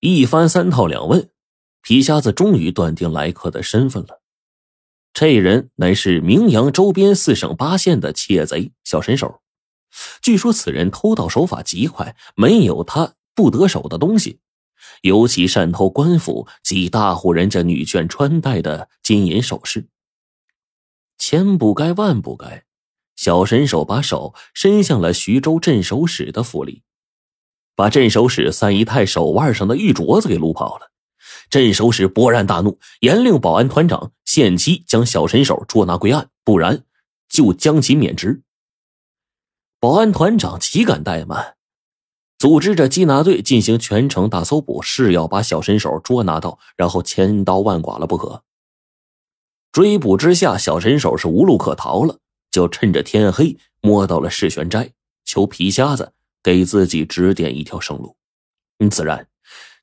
一番三套两问，皮瞎子终于断定来客的身份了。这人乃是名扬周边四省八县的窃贼小神手。据说此人偷盗手法极快，没有他不得手的东西。尤其擅偷官府及大户人家女眷穿戴的金银首饰。千不该万不该，小神手把手伸向了徐州镇守使的府里，把镇守使三姨太手腕上的玉镯子给撸跑了。镇守使勃然大怒，严令保安团长限期将小神手捉拿归案，不然就将其免职。保安团长岂敢怠慢，组织着缉拿队进行全城大搜捕，誓要把小神手捉拿到，然后千刀万剐了不可。追捕之下，小神手是无路可逃了，就趁着天黑摸到了世玄斋，求皮瞎子给自己指点一条生路。嗯，自然。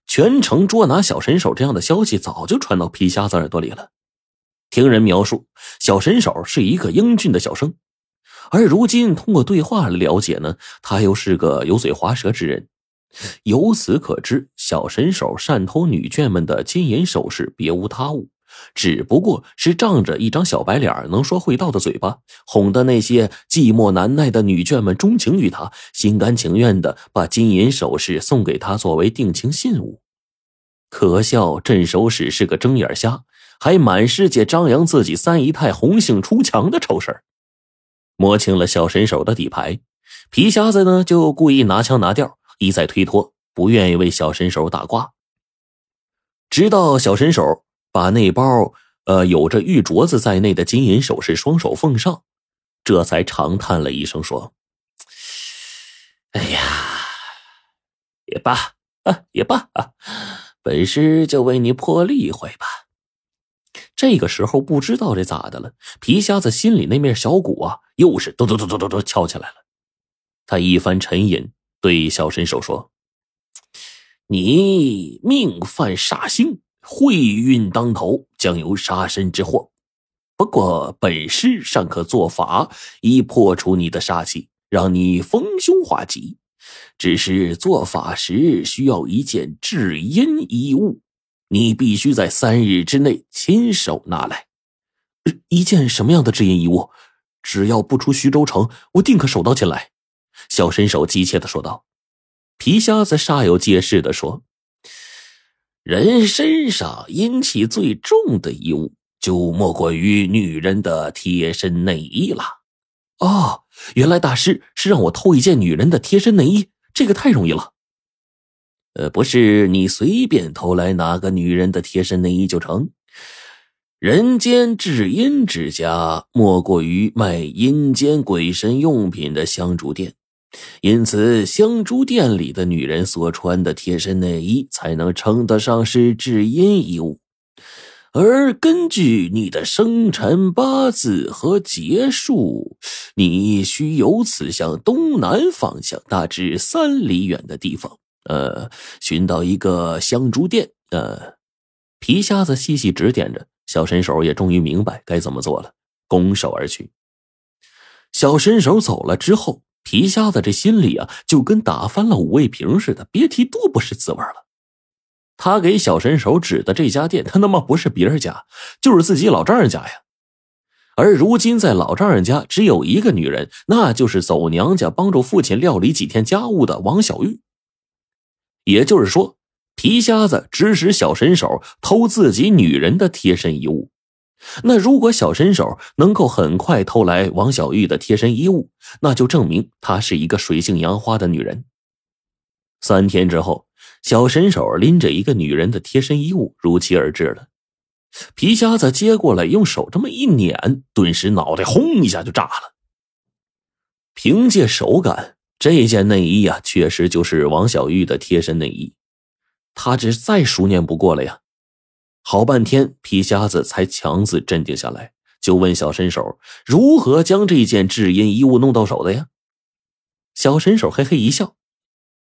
全城捉拿小神手这样的消息早就传到皮瞎子耳朵里了。听人描述，小神手是一个英俊的小生，而如今通过对话了解呢，他又是个油嘴滑舌之人。由此可知，小神手擅偷女眷们的金银首饰，别无他物，只不过是仗着一张小白脸、能说会道的嘴巴，哄得那些寂寞难耐的女眷们钟情于他，心甘情愿的把金银首饰送给他作为定情信物。可笑，镇守使是个睁眼瞎，还满世界张扬自己三姨太红杏出墙的丑事摸清了小神手的底牌，皮瞎子呢就故意拿腔拿调，一再推脱，不愿意为小神手打卦。直到小神手把那包呃有着玉镯子在内的金银首饰双手奉上，这才长叹了一声说：“哎呀，也罢啊，也罢啊。”本师就为你破例一回吧。这个时候不知道这咋的了，皮瞎子心里那面小鼓啊，又是咚咚咚咚咚咚敲起来了。他一番沉吟，对小神手说：“你命犯煞星，会运当头，将有杀身之祸。不过本师尚可做法，以破除你的煞气，让你逢凶化吉。”只是做法时需要一件至阴衣物，你必须在三日之内亲手拿来。一件什么样的至阴衣物？只要不出徐州城，我定可手到擒来。小神手急切的说道。皮瞎子煞有介事的说：“人身上阴气最重的衣物，就莫过于女人的贴身内衣了。”哦，原来大师是让我偷一件女人的贴身内衣。这个太容易了，呃，不是你随便偷来哪个女人的贴身内衣就成。人间至阴之家，莫过于卖阴间鬼神用品的香烛店，因此香烛店里的女人所穿的贴身内衣才能称得上是至阴衣物。而根据你的生辰八字和劫数，你需由此向东南方向，大致三里远的地方，呃，寻到一个香烛店。呃，皮瞎子细细指点着，小神手也终于明白该怎么做了，拱手而去。小神手走了之后，皮瞎子这心里啊，就跟打翻了五味瓶似的，别提多不是滋味了。他给小神手指的这家店，他他妈不是别人家，就是自己老丈人家呀。而如今在老丈人家只有一个女人，那就是走娘家帮助父亲料理几天家务的王小玉。也就是说，皮瞎子指使小神手偷自己女人的贴身衣物。那如果小神手能够很快偷来王小玉的贴身衣物，那就证明她是一个水性杨花的女人。三天之后。小神手拎着一个女人的贴身衣物如期而至了，皮瞎子接过来，用手这么一捻，顿时脑袋轰一下就炸了。凭借手感，这件内衣呀，确实就是王小玉的贴身内衣，他这再熟练不过了呀。好半天，皮瞎子才强自镇定下来，就问小神手如何将这件至阴衣物弄到手的呀？小神手嘿嘿一笑，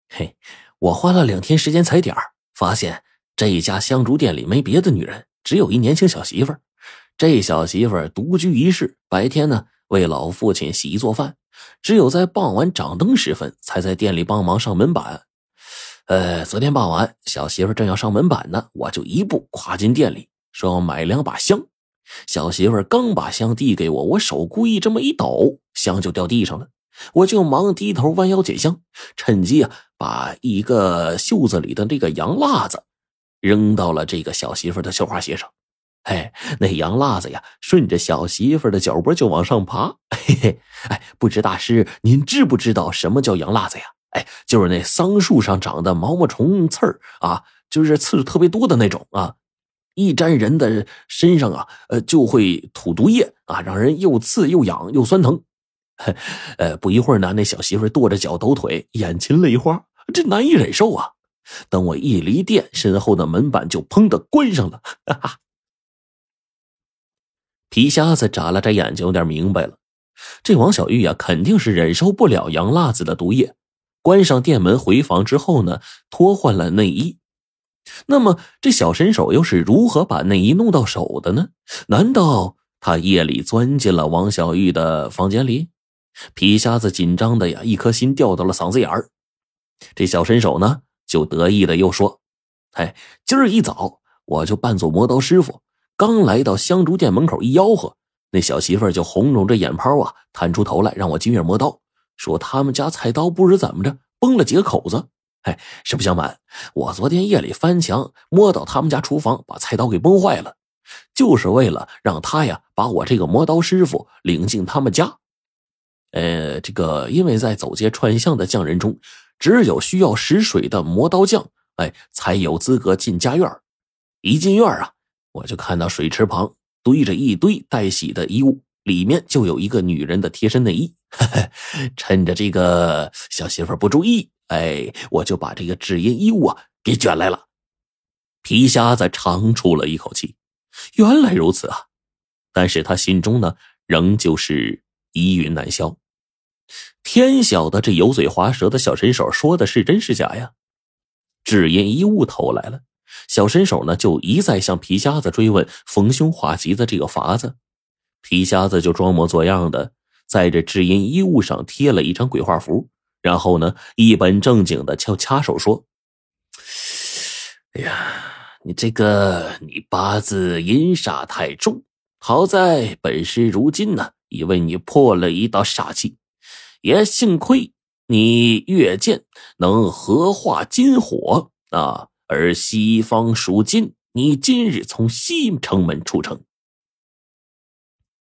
嘿。我花了两天时间踩点发现这家香烛店里没别的女人，只有一年轻小媳妇儿。这小媳妇儿独居一室，白天呢为老父亲洗衣做饭，只有在傍晚掌灯时分才在店里帮忙上门板。呃，昨天傍晚，小媳妇正要上门板呢，我就一步跨进店里，说要买两把香。小媳妇刚把香递给我，我手故意这么一抖，香就掉地上了。我就忙低头弯腰捡香，趁机啊，把一个袖子里的这个洋辣子扔到了这个小媳妇的绣花鞋上。哎，那洋辣子呀，顺着小媳妇的脚脖就往上爬。嘿嘿，哎，不知大师您知不知道什么叫洋辣子呀？哎，就是那桑树上长的毛毛虫刺儿啊，就是刺特别多的那种啊，一沾人的身上啊，呃，就会吐毒液啊，让人又刺又痒又酸疼。呃，不一会儿呢，那小媳妇跺着脚抖腿，眼噙泪花，这难以忍受啊。等我一离店，身后的门板就砰的关上了。哈哈。皮瞎子眨了眨眼睛，有点明白了。这王小玉呀，肯定是忍受不了洋辣子的毒液。关上店门回房之后呢，脱换了内衣。那么这小身手又是如何把内衣弄到手的呢？难道他夜里钻进了王小玉的房间里？皮瞎子紧张的呀，一颗心掉到了嗓子眼儿。这小身手呢，就得意的又说：“哎，今儿一早我就扮作磨刀师傅。”刚来到香烛店门口，一吆喝，那小媳妇就红肿着眼泡啊，探出头来让我今月磨刀，说他们家菜刀不知怎么着崩了几个口子。哎，实不相瞒，我昨天夜里翻墙摸到他们家厨房，把菜刀给崩坏了，就是为了让他呀把我这个磨刀师傅领进他们家。呃，这个因为在走街串巷的匠人中，只有需要识水的磨刀匠，哎，才有资格进家院一进院啊。我就看到水池旁堆着一堆待洗的衣物，里面就有一个女人的贴身内衣。趁着这个小媳妇不注意，哎，我就把这个制烟衣物啊给卷来了。皮瞎子长出了一口气，原来如此啊！但是他心中呢，仍旧是疑云难消。天晓得这油嘴滑舌的小神手说的是真是假呀？制烟衣物偷来了。小身手呢，就一再向皮瞎子追问逢凶化吉的这个法子，皮瞎子就装模作样的在这制音衣物上贴了一张鬼画符，然后呢，一本正经的敲掐手说：“哎呀，你这个你八字阴煞太重，好在本师如今呢，已为你破了一道煞气，也幸亏你月剑能合化金火啊。”而西方属金，你今日从西城门出城。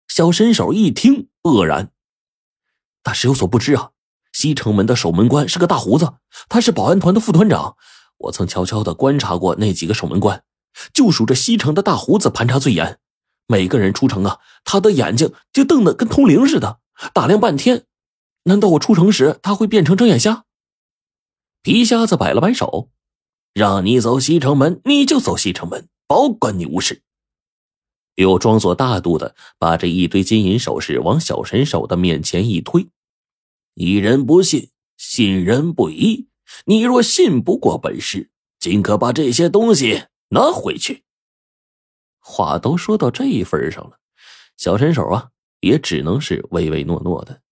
小神手一听，愕然。大师有所不知啊，西城门的守门官是个大胡子，他是保安团的副团长。我曾悄悄的观察过那几个守门官，就数这西城的大胡子盘查最严。每个人出城啊，他的眼睛就瞪得跟通灵似的，打量半天。难道我出城时他会变成睁眼瞎？皮瞎子摆了摆手。让你走西城门，你就走西城门，保管你无事。又装作大度的把这一堆金银首饰往小神手的面前一推：“疑人不信，信人不疑。你若信不过本师，尽可把这些东西拿回去。”话都说到这一份上了，小神手啊，也只能是唯唯诺诺的。